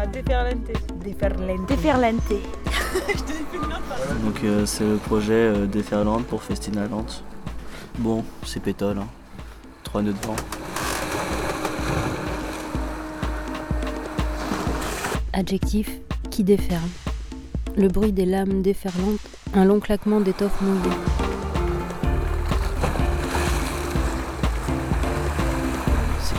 à Déferlante. Déferlante. Déferlante. Donc euh, c'est le projet euh, Déferlante pour Festina Lente. Bon, c'est pétole, hein. Trois nœuds de vent. Adjectif qui déferle. Le bruit des lames déferlantes, un long claquement d'étoffe mouillée.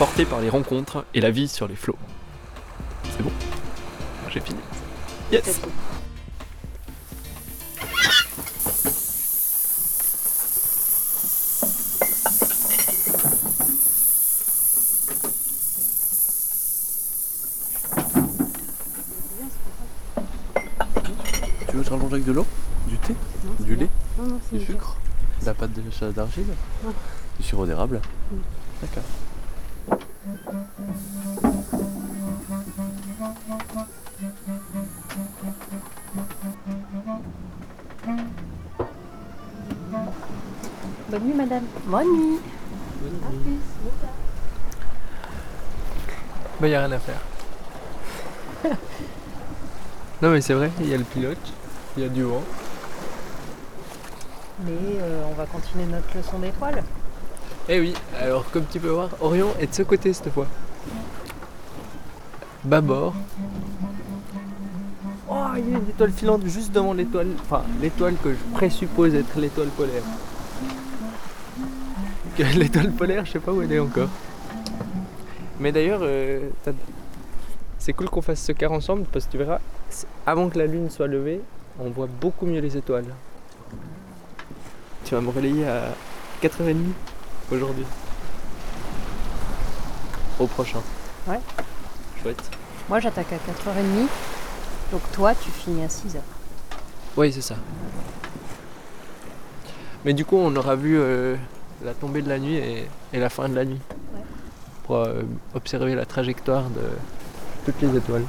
portés par les rencontres et la vie sur les flots. C'est bon, j'ai fini. Yes Tu veux que je rallonge avec de l'eau Du thé Du lait Non, non, c'est Du sucre De la pâte de- d'argile. Du sirop d'érable D'accord. Bonne nuit, madame. Bonne nuit. Bah y a rien à faire. non mais c'est vrai, il y a le pilote, il y a du vent. Mais euh, on va continuer notre leçon d'étoiles. Eh oui, alors comme tu peux voir, Orion est de ce côté cette fois. Bâbord. Oh, il y a une étoile filante juste devant l'étoile, enfin l'étoile que je présuppose être l'étoile polaire. L'étoile polaire, je sais pas où elle est encore. Mais d'ailleurs, euh, c'est cool qu'on fasse ce quart ensemble parce que tu verras, avant que la lune soit levée, on voit beaucoup mieux les étoiles. Tu vas me relayer à 4h30 aujourd'hui. Au prochain. Ouais. Chouette. Moi j'attaque à 4h30. Donc toi tu finis à 6h. Oui, c'est ça. Mais du coup, on aura vu euh, la tombée de la nuit et, et la fin de la nuit. Pour euh, observer la trajectoire de toutes les étoiles.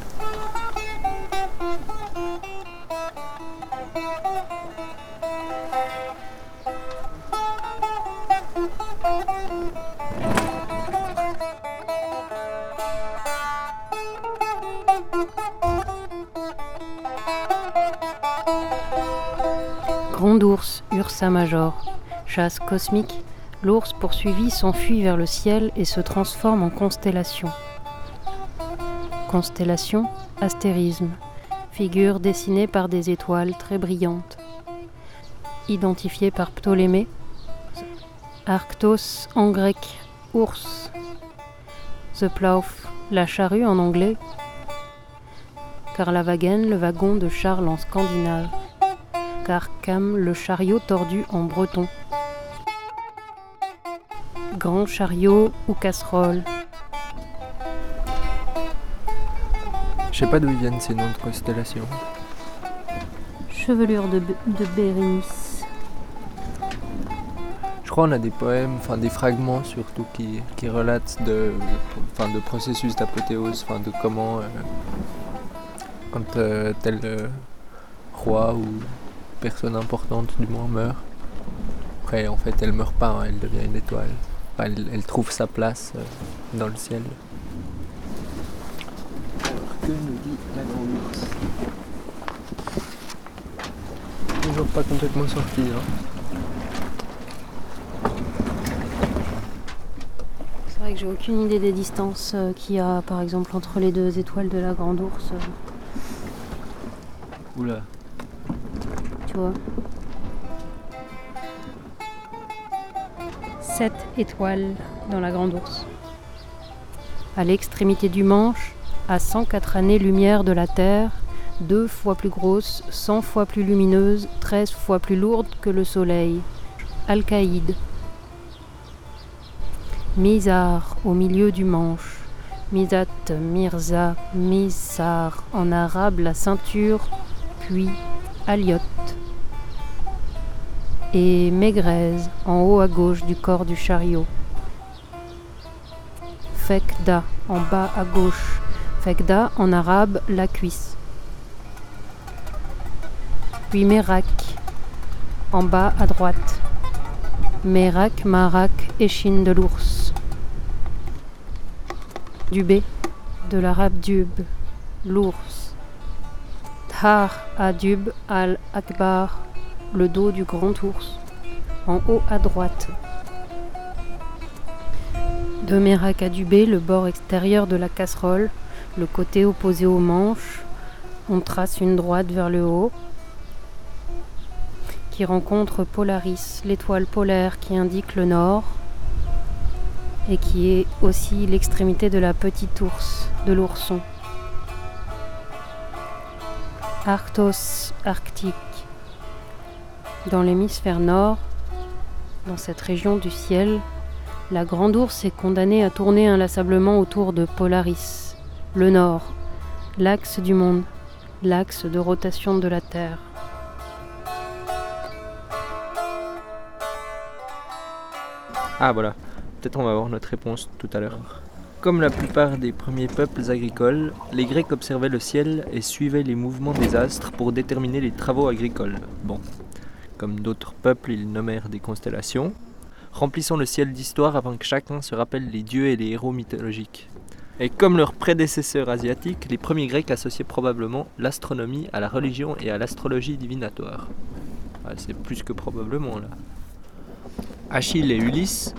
Grand ours, Ursa Major. Chasse cosmique, l'ours poursuivi s'enfuit vers le ciel et se transforme en constellation. Constellation, astérisme. Figure dessinée par des étoiles très brillantes. Identifiée par Ptolémée. Arctos en grec, ours. The Plough, la charrue en anglais. Carlavagen, le wagon de Charles en scandinave. Carcam, le chariot tordu en breton. Grand chariot ou casserole. Je sais pas d'où ils viennent ces noms de constellations. Chevelure de, de Bérénice. Je crois qu'on a des poèmes, enfin des fragments surtout qui, qui relatent de, enfin, de processus d'apothéose, enfin de comment euh, quand euh, tel euh, roi ou personne importante du moins meurt. Après en fait elle meurt pas, hein, elle devient une étoile. Enfin, elle, elle trouve sa place euh, dans le ciel. Que nous dit la grande ours Toujours pas complètement sorti. Hein. C'est vrai que j'ai aucune idée des distances euh, qu'il y a par exemple entre les deux étoiles de la Grande Ourse. euh, Oula. Tu vois. Sept étoiles dans la Grande Ourse. À l'extrémité du manche, à 104 années-lumière de la Terre, deux fois plus grosse, 100 fois plus lumineuse, 13 fois plus lourde que le Soleil. Alcaïde. Mizar au milieu du manche, Mizat, Mirza, Mizar en arabe la ceinture, puis Aliot. Et Maigrez en haut à gauche du corps du chariot. Fekda en bas à gauche. Fekda en arabe la cuisse. Puis Merak en bas à droite. Merak, Marak, échine de l'ours. Dubé, de l'arabe dub, l'ours. Dhar, adub, al-akbar, le dos du grand ours, en haut à droite. De Merak à Dubé, le bord extérieur de la casserole, le côté opposé au manche, on trace une droite vers le haut, qui rencontre Polaris, l'étoile polaire qui indique le nord et qui est aussi l'extrémité de la petite ours, de l'ourson. Arctos arctique. Dans l'hémisphère nord, dans cette région du ciel, la grande ours est condamnée à tourner inlassablement autour de Polaris, le nord, l'axe du monde, l'axe de rotation de la Terre. Ah voilà, peut-être on va avoir notre réponse tout à l'heure. Comme la plupart des premiers peuples agricoles, les Grecs observaient le ciel et suivaient les mouvements des astres pour déterminer les travaux agricoles. Bon, comme d'autres peuples, ils nommèrent des constellations, remplissant le ciel d'histoire afin que chacun se rappelle les dieux et les héros mythologiques. Et comme leurs prédécesseurs asiatiques, les premiers Grecs associaient probablement l'astronomie à la religion et à l'astrologie divinatoire. Ah, C'est plus que probablement là. Achille et Ulysse,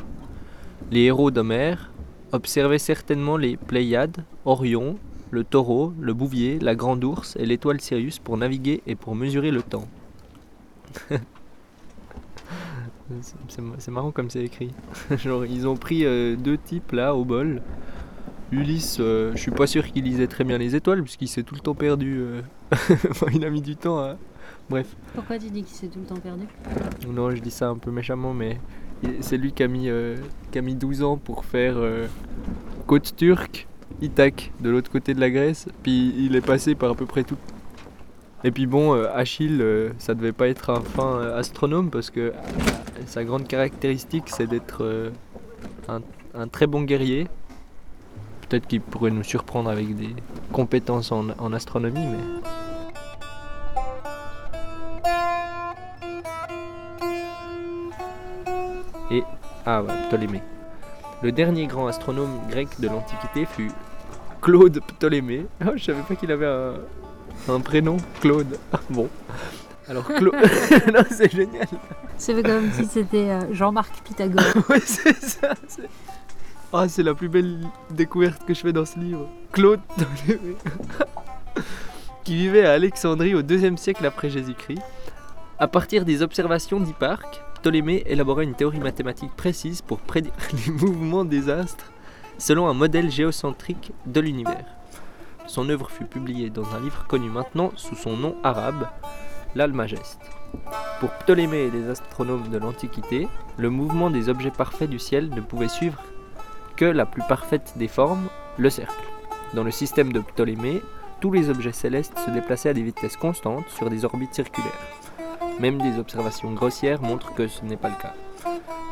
les héros d'Homère, observaient certainement les Pléiades, Orion, le taureau, le bouvier, la grande ours et l'étoile Sirius pour naviguer et pour mesurer le temps. C'est- marrant comme c'est écrit. Genre, ils ont pris euh, deux types là au bol. Ulysse, euh, je suis pas sûr qu'il lisait très bien les étoiles puisqu'il s'est tout le temps perdu. euh. Enfin, il a mis du temps à. Bref. Pourquoi tu dis qu'il s'est tout le temps perdu? Non, je dis ça un peu méchamment, mais il- c'est lui qui a mis, euh, qui a mis 12 ans pour faire euh, côte turque, Ithaque, de l'autre côté de la Grèce. Puis il est passé par à peu près tout. Et puis bon, euh, Achille, euh, ça devait pas être un fin euh, astronome parce que sa grande caractéristique, c'est d'être un, un très bon guerrier. Peut-être qu'il pourrait nous surprendre avec des compétences en, en astronomie, mais. Et. Ah ouais, Ptolémée. Le dernier grand astronome grec de l'Antiquité fut Claude Ptolémée. Oh, je savais pas qu'il avait un, un prénom, Claude. Bon. Alors, Claude. non, c'est génial. C'est comme si c'était euh, Jean-Marc Pythagore. Ouais, c'est ça. c'est- Ah, c'est la plus belle découverte que je fais dans ce livre. Claude Ptolémée. qui vivait à Alexandrie au deuxième siècle après Jésus-Christ. À partir des observations d'Hipparque, Ptolémée élabora une théorie mathématique précise pour prédire les mouvements des astres selon un modèle géocentrique de l'univers. Son œuvre fut publiée dans un livre connu maintenant sous son nom arabe, l'Almageste. Pour Ptolémée et les astronomes de l'Antiquité, le mouvement des objets parfaits du ciel ne pouvait suivre que la plus parfaite des formes, le cercle. Dans le système de Ptolémée, tous les objets célestes se déplaçaient à des vitesses constantes sur des orbites circulaires. Même des observations grossières montrent que ce n'est pas le cas.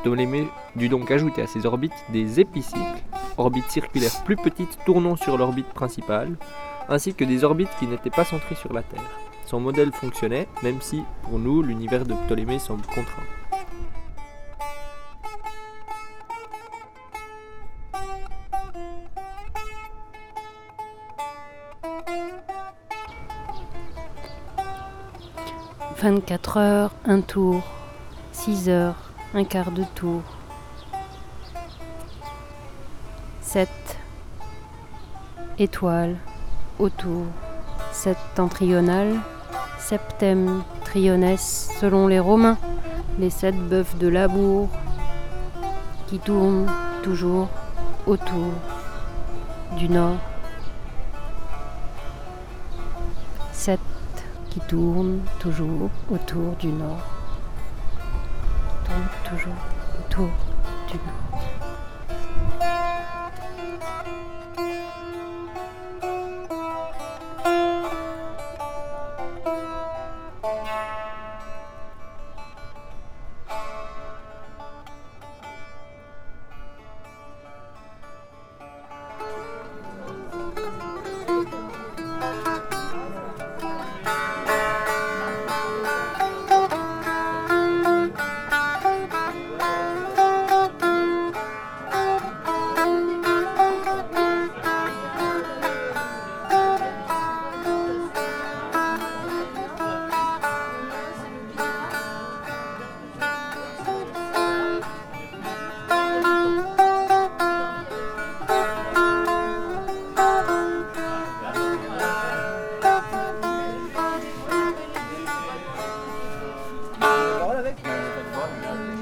Ptolémée dut donc ajouter à ces orbites des épicycles, orbites circulaires plus petites tournant sur l'orbite principale, ainsi que des orbites qui n'étaient pas centrées sur la Terre. Son modèle fonctionnait, même si, pour nous, l'univers de Ptolémée semble contraint. « 24 heures, un tour. 6 heures, un quart de tour. 7 étoiles autour. Septentrional, septem triones selon les Romains. Les sept bœufs de Labour qui tournent toujours autour du nord. 7 qui tourne toujours autour du nord. Tourne toujours autour du nord. avec.